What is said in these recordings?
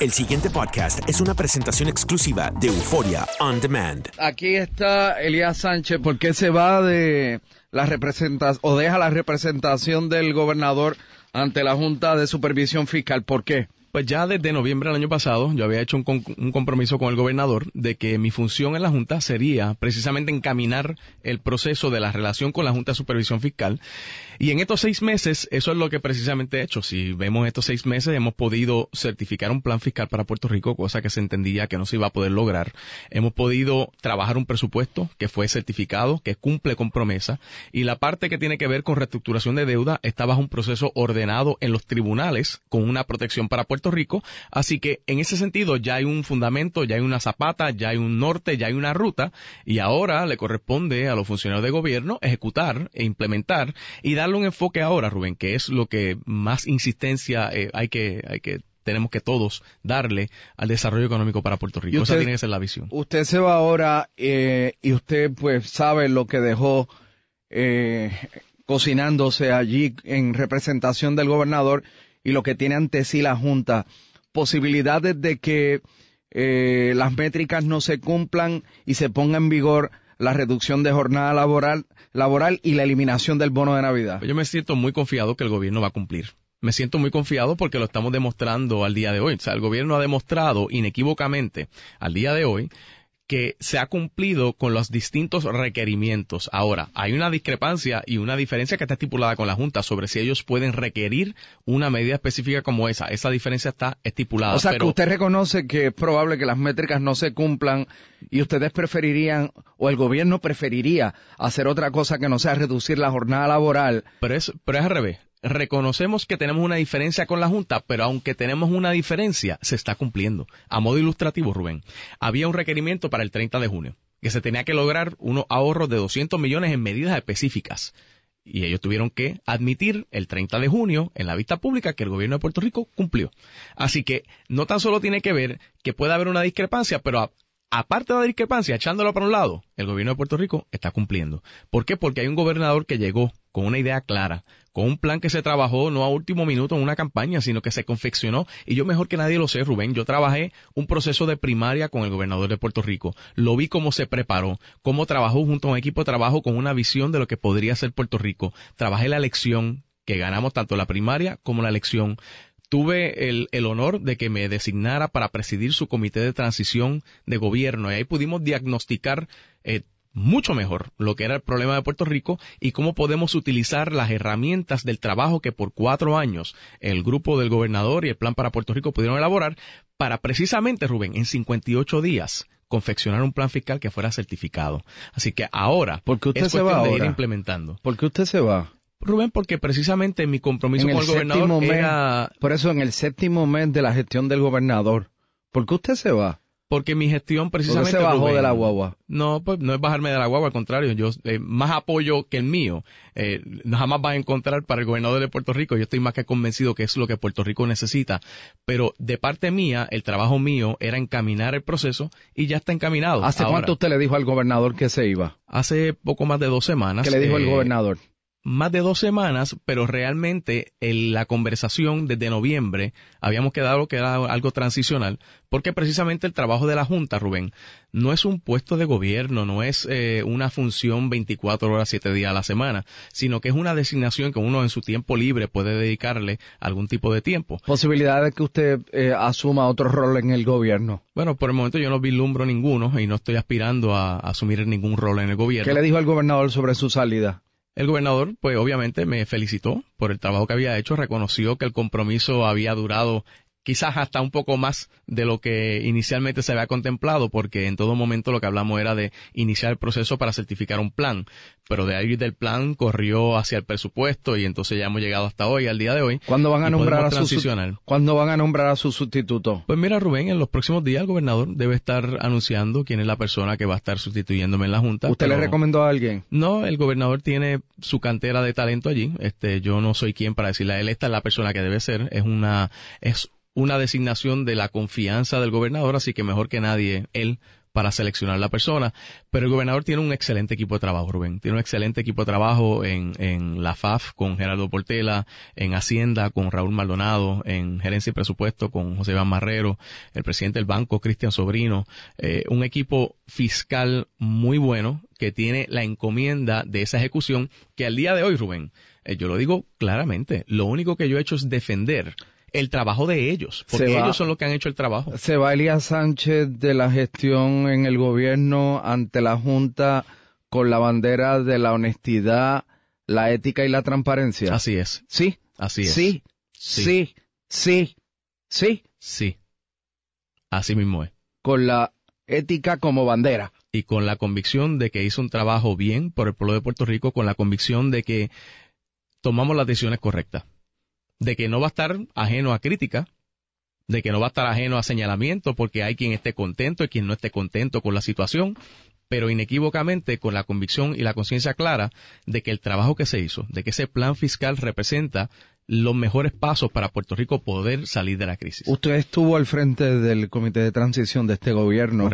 El siguiente podcast es una presentación exclusiva de Euforia On Demand. Aquí está Elías Sánchez. ¿Por qué se va de la representación o deja la representación del gobernador ante la Junta de Supervisión Fiscal? ¿Por qué? Pues ya desde noviembre del año pasado yo había hecho un, con- un compromiso con el gobernador de que mi función en la Junta sería precisamente encaminar el proceso de la relación con la Junta de Supervisión Fiscal. Y en estos seis meses eso es lo que precisamente he hecho. Si vemos estos seis meses hemos podido certificar un plan fiscal para Puerto Rico, cosa que se entendía que no se iba a poder lograr. Hemos podido trabajar un presupuesto que fue certificado, que cumple con promesa. Y la parte que tiene que ver con reestructuración de deuda está bajo un proceso ordenado en los tribunales con una protección para Puerto Rico. Así que en ese sentido ya hay un fundamento, ya hay una zapata, ya hay un norte, ya hay una ruta. Y ahora le corresponde a los funcionarios de gobierno ejecutar e implementar y darle un enfoque ahora, Rubén, que es lo que más insistencia eh, hay que, hay que tenemos que todos darle al desarrollo económico para Puerto Rico. Y Esa usted- tiene que ser la visión. Usted se va ahora eh, y usted pues sabe lo que dejó eh, cocinándose allí en representación del gobernador y lo que tiene ante sí la Junta. Posibilidades de que eh, las métricas no se cumplan y se ponga en vigor la reducción de jornada laboral, laboral y la eliminación del bono de Navidad. Yo me siento muy confiado que el gobierno va a cumplir. Me siento muy confiado porque lo estamos demostrando al día de hoy. O sea, el gobierno ha demostrado inequívocamente al día de hoy que se ha cumplido con los distintos requerimientos. Ahora, hay una discrepancia y una diferencia que está estipulada con la Junta sobre si ellos pueden requerir una medida específica como esa. Esa diferencia está estipulada. O sea, pero- que usted reconoce que es probable que las métricas no se cumplan y ustedes preferirían, o el gobierno preferiría, hacer otra cosa que no sea reducir la jornada laboral. Pero es, pero es al revés. Reconocemos que tenemos una diferencia con la Junta, pero aunque tenemos una diferencia, se está cumpliendo. A modo ilustrativo, Rubén, había un requerimiento para el 30 de junio, que se tenía que lograr unos ahorros de 200 millones en medidas específicas. Y ellos tuvieron que admitir el 30 de junio en la vista pública que el gobierno de Puerto Rico cumplió. Así que no tan solo tiene que ver que puede haber una discrepancia, pero aparte de la discrepancia, echándolo para un lado, el gobierno de Puerto Rico está cumpliendo. ¿Por qué? Porque hay un gobernador que llegó con una idea clara, con un plan que se trabajó no a último minuto en una campaña, sino que se confeccionó. Y yo mejor que nadie lo sé, Rubén, yo trabajé un proceso de primaria con el gobernador de Puerto Rico. Lo vi cómo se preparó, cómo trabajó junto a un equipo de trabajo con una visión de lo que podría ser Puerto Rico. Trabajé la elección, que ganamos tanto la primaria como la elección tuve el, el honor de que me designara para presidir su comité de transición de gobierno y ahí pudimos diagnosticar eh, mucho mejor lo que era el problema de Puerto Rico y cómo podemos utilizar las herramientas del trabajo que por cuatro años el grupo del gobernador y el plan para Puerto Rico pudieron elaborar para precisamente, Rubén, en 58 días confeccionar un plan fiscal que fuera certificado. Así que ahora Porque usted es se va de ir implementando. ¿Por qué usted se va? Rubén, porque precisamente mi compromiso En con el el gobernador mes, era por eso en el séptimo mes de la gestión del gobernador. ¿Por qué usted se va? Porque mi gestión ¿Por qué precisamente se bajó Rubén, de la guagua? No, pues no es bajarme de la guagua, al contrario, yo eh, más apoyo que el mío. Eh, jamás vas a encontrar para el gobernador de Puerto Rico. Yo estoy más que convencido que es lo que Puerto Rico necesita. Pero de parte mía, el trabajo mío era encaminar el proceso y ya está encaminado. ¿Hace Ahora, cuánto usted le dijo al gobernador que se iba? Hace poco más de dos semanas. ¿Qué le dijo el eh, gobernador? Más de dos semanas, pero realmente en la conversación desde noviembre habíamos quedado que era algo transicional, porque precisamente el trabajo de la Junta, Rubén, no es un puesto de gobierno, no es eh, una función 24 horas, 7 días a la semana, sino que es una designación que uno en su tiempo libre puede dedicarle algún tipo de tiempo. Posibilidad de que usted eh, asuma otro rol en el gobierno. Bueno, por el momento yo no vislumbro ninguno y no estoy aspirando a, a asumir ningún rol en el gobierno. ¿Qué le dijo al gobernador sobre su salida? El gobernador, pues obviamente me felicitó por el trabajo que había hecho, reconoció que el compromiso había durado quizás hasta un poco más de lo que inicialmente se había contemplado, porque en todo momento lo que hablamos era de iniciar el proceso para certificar un plan, pero de ahí del plan corrió hacia el presupuesto y entonces ya hemos llegado hasta hoy, al día de hoy. ¿Cuándo van a nombrar a su ¿Cuándo van a nombrar a su sustituto? Pues mira, Rubén, en los próximos días el gobernador debe estar anunciando quién es la persona que va a estar sustituyéndome en la junta. ¿Usted le recomendó a alguien? No, el gobernador tiene su cantera de talento allí. Este, yo no soy quien para decirle a él esta es la persona que debe ser. Es una es una designación de la confianza del gobernador, así que mejor que nadie él para seleccionar la persona. Pero el gobernador tiene un excelente equipo de trabajo, Rubén. Tiene un excelente equipo de trabajo en, en la FAF con Gerardo Portela, en Hacienda con Raúl Maldonado, en Gerencia y Presupuesto con José Iván Marrero, el presidente del banco Cristian Sobrino. Eh, un equipo fiscal muy bueno que tiene la encomienda de esa ejecución que al día de hoy, Rubén, eh, yo lo digo claramente, lo único que yo he hecho es defender el trabajo de ellos, porque ellos son los que han hecho el trabajo. Se va Elías Sánchez de la gestión en el gobierno ante la Junta con la bandera de la honestidad, la ética y la transparencia. Así es. Sí. Así es. Sí. Sí. Sí. Sí. Sí. Así mismo es. Con la ética como bandera. Y con la convicción de que hizo un trabajo bien por el pueblo de Puerto Rico, con la convicción de que tomamos las decisiones correctas de que no va a estar ajeno a crítica, de que no va a estar ajeno a señalamiento, porque hay quien esté contento y quien no esté contento con la situación, pero inequívocamente con la convicción y la conciencia clara de que el trabajo que se hizo, de que ese plan fiscal representa los mejores pasos para Puerto Rico poder salir de la crisis. Usted estuvo al frente del comité de transición de este gobierno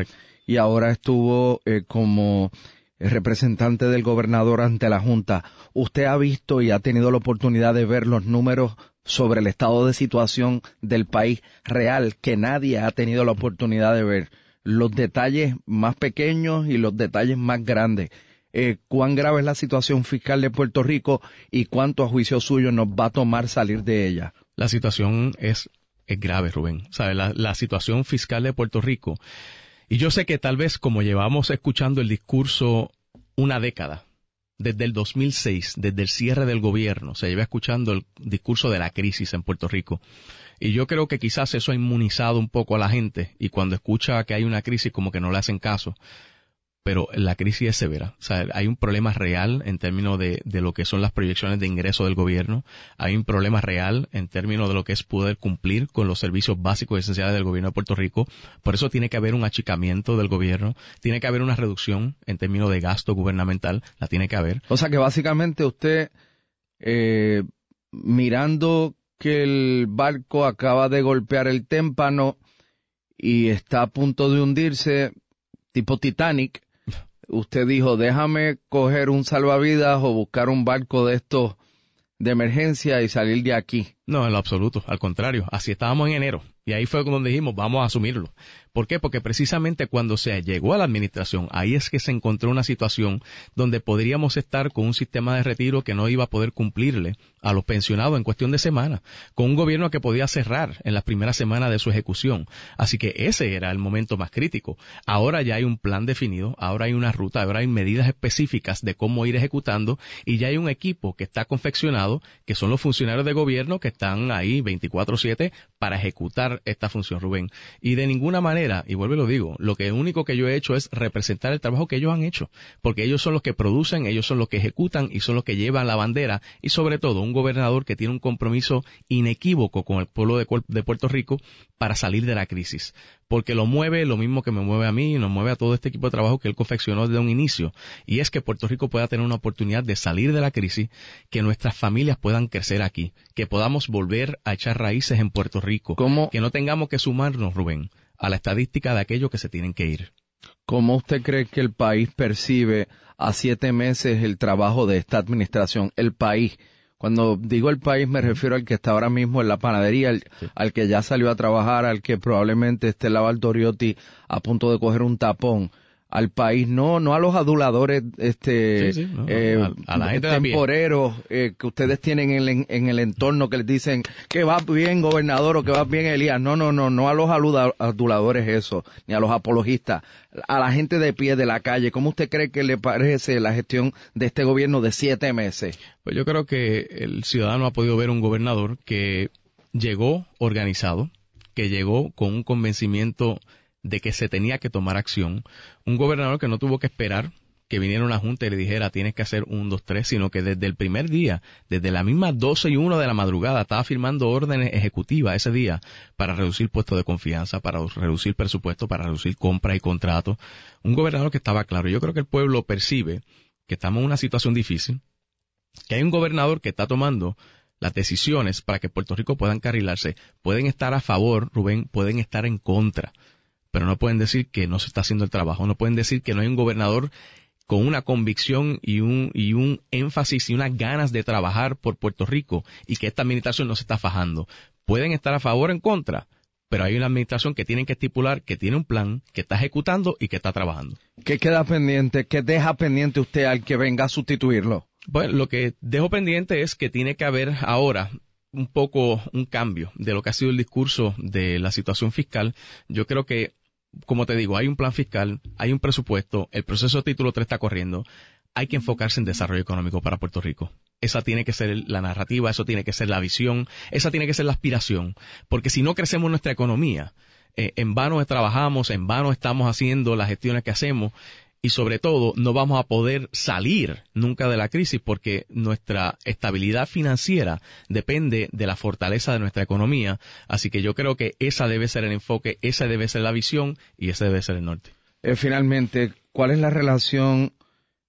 y ahora estuvo eh, como representante del gobernador ante la Junta. ¿Usted ha visto y ha tenido la oportunidad de ver los números sobre el estado de situación del país real que nadie ha tenido la oportunidad de ver. Los detalles más pequeños y los detalles más grandes. Eh, cuán grave es la situación fiscal de Puerto Rico y cuánto a juicio suyo nos va a tomar salir de ella. La situación es, es grave, Rubén. ¿Sabe? La, la situación fiscal de Puerto Rico. Y yo sé que tal vez como llevamos escuchando el discurso una década, desde el 2006, desde el cierre del gobierno, se lleva escuchando el discurso de la crisis en Puerto Rico. Y yo creo que quizás eso ha inmunizado un poco a la gente y cuando escucha que hay una crisis como que no le hacen caso pero la crisis es severa. O sea, hay un problema real en términos de, de, lo que son las proyecciones de ingreso del gobierno. Hay un problema real en términos de lo que es poder cumplir con los servicios básicos y esenciales del gobierno de Puerto Rico. Por eso tiene que haber un achicamiento del gobierno. Tiene que haber una reducción en términos de gasto gubernamental. La tiene que haber. O sea que básicamente usted, eh, mirando que el barco acaba de golpear el témpano y está a punto de hundirse, tipo Titanic, usted dijo, déjame coger un salvavidas o buscar un barco de estos de emergencia y salir de aquí. No, en lo absoluto, al contrario, así estábamos en enero y ahí fue donde dijimos, vamos a asumirlo. ¿Por qué? Porque precisamente cuando se llegó a la administración, ahí es que se encontró una situación donde podríamos estar con un sistema de retiro que no iba a poder cumplirle a los pensionados en cuestión de semanas, con un gobierno que podía cerrar en las primeras semanas de su ejecución. Así que ese era el momento más crítico. Ahora ya hay un plan definido, ahora hay una ruta, ahora hay medidas específicas de cómo ir ejecutando y ya hay un equipo que está confeccionado, que son los funcionarios de gobierno que están ahí 24/7 para ejecutar esta función, Rubén. Y de ninguna manera y vuelvo y lo digo, lo que único que yo he hecho es representar el trabajo que ellos han hecho, porque ellos son los que producen, ellos son los que ejecutan y son los que llevan la bandera y sobre todo un gobernador que tiene un compromiso inequívoco con el pueblo de, de Puerto Rico para salir de la crisis, porque lo mueve lo mismo que me mueve a mí y nos mueve a todo este equipo de trabajo que él confeccionó desde un inicio, y es que Puerto Rico pueda tener una oportunidad de salir de la crisis, que nuestras familias puedan crecer aquí, que podamos volver a echar raíces en Puerto Rico, que no tengamos que sumarnos, Rubén, a la estadística de aquellos que se tienen que ir. ¿Cómo usted cree que el país percibe a siete meses el trabajo de esta administración? El país. Cuando digo el país me refiero al que está ahora mismo en la panadería, al, que ya salió a trabajar, al que probablemente esté en la Valdoriotti a punto de coger un tapón al país, no, no a los aduladores, este, eh, a, la gente temporeros eh, que ustedes tienen en, en, el entorno que les dicen que va bien gobernador o que va bien Elías. No, no, no, no a los aduladores eso, ni a los apologistas, a la gente de pie de la calle. ¿Cómo usted cree que le parece la gestión de este gobierno de siete meses? Pues yo creo que el ciudadano ha podido ver un gobernador que llegó organizado, que llegó con un convencimiento de que se tenía que tomar acción, un gobernador que no tuvo que esperar que viniera una junta y le dijera tienes que hacer un, dos, tres, sino que desde el primer día, desde la misma 12 y 1 de la madrugada, estaba firmando órdenes ejecutivas ese día para reducir puestos de confianza, para reducir presupuesto, para reducir compras y contratos. Un gobernador que estaba claro. Yo creo que el pueblo percibe que estamos en una situación difícil, que hay un gobernador que está tomando las decisiones para que Puerto Rico pueda encarrilarse. Pueden estar a favor, Rubén, pueden estar en contra, pero no pueden decir que no se está haciendo el trabajo, no pueden decir que no hay un gobernador con una convicción y un, y un énfasis y unas ganas de trabajar por Puerto Rico y que esta administración no se está fajando. Pueden estar a favor o en contra, pero hay una administración que tiene que estipular que tiene un plan, que está ejecutando y que está trabajando. ¿Qué queda pendiente? ¿Qué deja pendiente usted al que venga a sustituirlo? Bueno, lo que dejo pendiente es que tiene que haber ahora un poco un cambio de lo que ha sido el discurso de la situación fiscal. Yo creo que como te digo, hay un plan fiscal, hay un presupuesto, el proceso de título 3 está corriendo, hay que enfocarse en desarrollo económico para Puerto Rico. Esa tiene que ser la narrativa, eso tiene que ser la visión, esa tiene que ser la aspiración, porque si no crecemos nuestra economía, eh, en vano trabajamos, en vano estamos haciendo las gestiones que hacemos y sobre todo no vamos a poder salir nunca de la crisis porque nuestra estabilidad financiera depende de la fortaleza de nuestra economía. Así que yo creo que esa debe ser el enfoque, esa debe ser la visión y ese debe ser el norte. Eh, finalmente, ¿cuál es la relación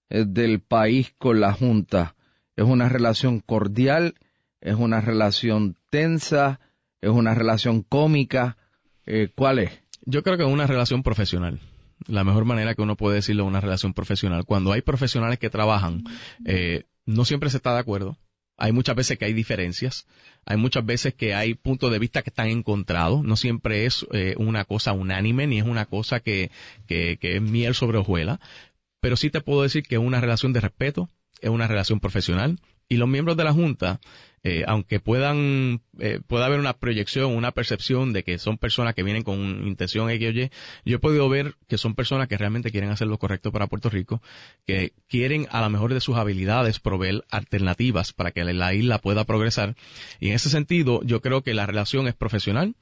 eh, del país con la Junta? ¿Es una relación cordial? ¿Es una relación tensa? ¿Es una relación cómica? Eh, ¿Cuál es? Yo creo que es una relación profesional la mejor manera que uno puede decirlo una relación profesional. Cuando hay profesionales que trabajan, eh, no siempre se está de acuerdo. Hay muchas veces que hay diferencias, hay muchas veces que hay puntos de vista que están encontrados, no siempre es eh, una cosa unánime ni es una cosa que, que, que es miel sobre hojuela, pero sí te puedo decir que es una relación de respeto, es una relación profesional y los miembros de la Junta eh, aunque puedan, eh, pueda haber una proyección, una percepción de que son personas que vienen con intención X o Y, yo he podido ver que son personas que realmente quieren hacer lo correcto para Puerto Rico, que quieren a lo mejor de sus habilidades proveer alternativas para que la isla pueda progresar. Y en ese sentido, yo creo que la relación es profesional,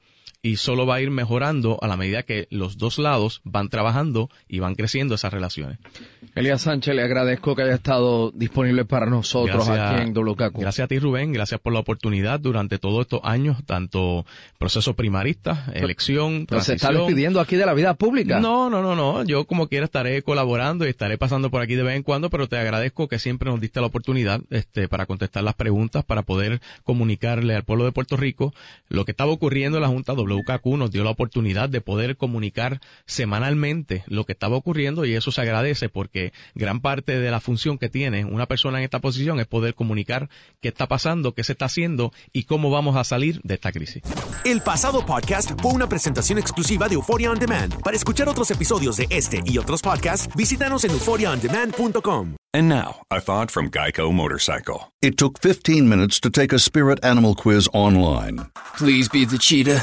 y solo va a ir mejorando a la medida que los dos lados van trabajando y van creciendo esas relaciones. Elías Sánchez, le agradezco que haya estado disponible para nosotros aquí en WKQ. Gracias a ti, Rubén. Gracias por la oportunidad durante todos estos años, tanto proceso primarista, elección, pero se está despidiendo aquí de la vida pública. No, no, no, no. Yo como quiera estaré colaborando y estaré pasando por aquí de vez en cuando, pero te agradezco que siempre nos diste la oportunidad este, para contestar las preguntas, para poder comunicarle al pueblo de Puerto Rico lo que estaba ocurriendo en la Junta WKQ nos dio la oportunidad de poder comunicar semanalmente lo que estaba ocurriendo y eso se agradece porque gran parte de la función que tiene una persona en esta posición es poder comunicar qué está pasando, qué se está haciendo y cómo vamos a salir de esta crisis. El pasado podcast fue una presentación exclusiva de Euphoria On Demand. Para escuchar otros episodios de este y otros podcasts, visítanos en euphoriaondemand.com. And now, a thought from Geico Motorcycle. It took 15 minutes to take a spirit animal quiz online. Please be the cheetah.